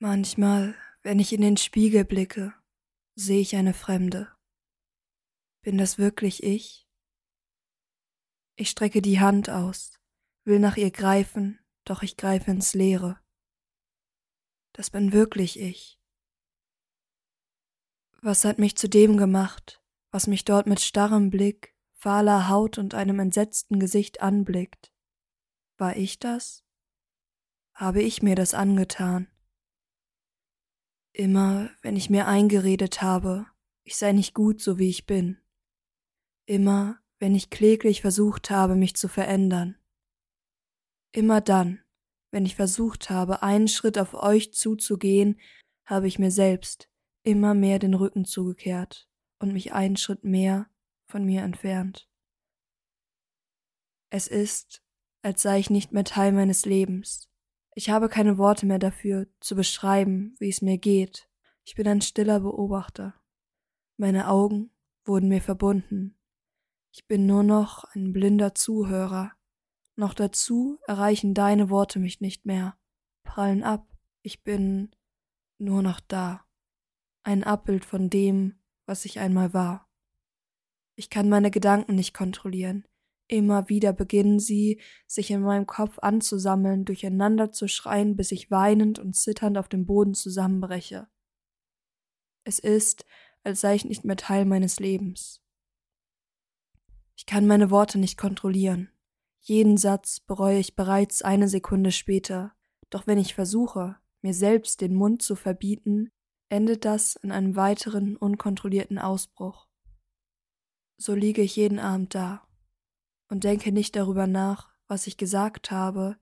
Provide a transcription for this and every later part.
Manchmal, wenn ich in den Spiegel blicke, sehe ich eine Fremde. Bin das wirklich ich? Ich strecke die Hand aus, will nach ihr greifen, doch ich greife ins Leere. Das bin wirklich ich. Was hat mich zu dem gemacht, was mich dort mit starrem Blick, fahler Haut und einem entsetzten Gesicht anblickt? War ich das? Habe ich mir das angetan? Immer, wenn ich mir eingeredet habe, ich sei nicht gut, so wie ich bin. Immer, wenn ich kläglich versucht habe, mich zu verändern. Immer dann, wenn ich versucht habe, einen Schritt auf euch zuzugehen, habe ich mir selbst immer mehr den Rücken zugekehrt und mich einen Schritt mehr von mir entfernt. Es ist, als sei ich nicht mehr Teil meines Lebens, ich habe keine Worte mehr dafür, zu beschreiben, wie es mir geht. Ich bin ein stiller Beobachter. Meine Augen wurden mir verbunden. Ich bin nur noch ein blinder Zuhörer. Noch dazu erreichen deine Worte mich nicht mehr, prallen ab. Ich bin nur noch da. Ein Abbild von dem, was ich einmal war. Ich kann meine Gedanken nicht kontrollieren. Immer wieder beginnen sie, sich in meinem Kopf anzusammeln, durcheinander zu schreien, bis ich weinend und zitternd auf dem Boden zusammenbreche. Es ist, als sei ich nicht mehr Teil meines Lebens. Ich kann meine Worte nicht kontrollieren. Jeden Satz bereue ich bereits eine Sekunde später, doch wenn ich versuche, mir selbst den Mund zu verbieten, endet das in einem weiteren unkontrollierten Ausbruch. So liege ich jeden Abend da, und denke nicht darüber nach, was ich gesagt habe,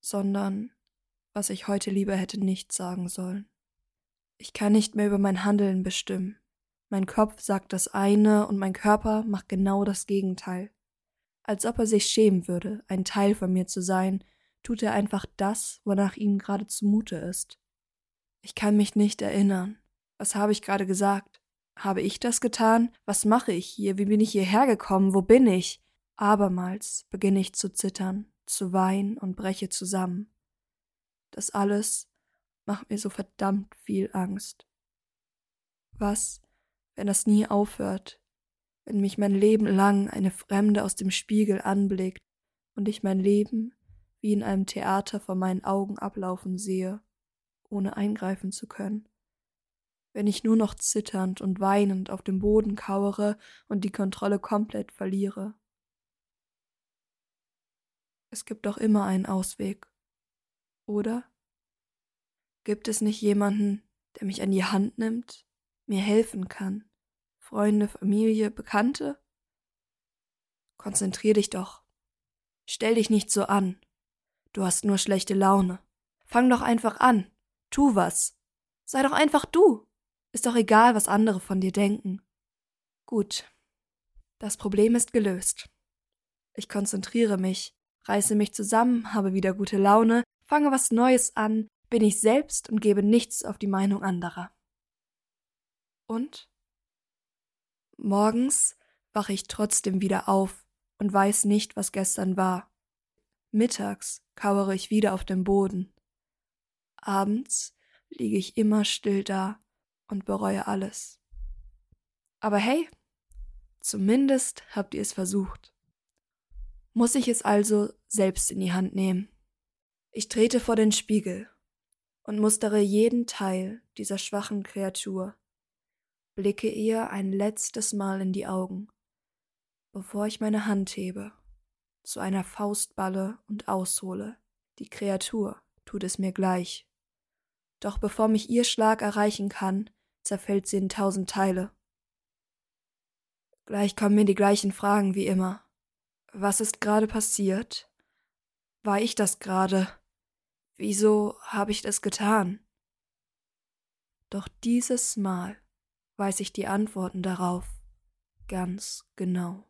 sondern was ich heute lieber hätte nicht sagen sollen. Ich kann nicht mehr über mein Handeln bestimmen. Mein Kopf sagt das eine und mein Körper macht genau das Gegenteil. Als ob er sich schämen würde, ein Teil von mir zu sein, tut er einfach das, wonach ihm gerade zumute ist. Ich kann mich nicht erinnern. Was habe ich gerade gesagt? Habe ich das getan? Was mache ich hier? Wie bin ich hierher gekommen? Wo bin ich? Abermals beginne ich zu zittern, zu weinen und breche zusammen. Das alles macht mir so verdammt viel Angst. Was, wenn das nie aufhört, wenn mich mein Leben lang eine Fremde aus dem Spiegel anblickt und ich mein Leben wie in einem Theater vor meinen Augen ablaufen sehe, ohne eingreifen zu können? Wenn ich nur noch zitternd und weinend auf dem Boden kauere und die Kontrolle komplett verliere? Es gibt doch immer einen Ausweg. Oder? Gibt es nicht jemanden, der mich an die Hand nimmt, mir helfen kann? Freunde, Familie, Bekannte? Konzentrier dich doch. Stell dich nicht so an. Du hast nur schlechte Laune. Fang doch einfach an. Tu was. Sei doch einfach du. Ist doch egal, was andere von dir denken. Gut. Das Problem ist gelöst. Ich konzentriere mich reiße mich zusammen, habe wieder gute Laune, fange was Neues an, bin ich selbst und gebe nichts auf die Meinung anderer. Und? Morgens wache ich trotzdem wieder auf und weiß nicht, was gestern war. Mittags kauere ich wieder auf dem Boden. Abends liege ich immer still da und bereue alles. Aber hey, zumindest habt ihr es versucht muss ich es also selbst in die Hand nehmen. Ich trete vor den Spiegel und mustere jeden Teil dieser schwachen Kreatur, blicke ihr ein letztes Mal in die Augen, bevor ich meine Hand hebe, zu einer Faustballe und aushole. Die Kreatur tut es mir gleich. Doch bevor mich ihr Schlag erreichen kann, zerfällt sie in tausend Teile. Gleich kommen mir die gleichen Fragen wie immer. Was ist gerade passiert? War ich das gerade? Wieso habe ich das getan? Doch dieses Mal weiß ich die Antworten darauf ganz genau.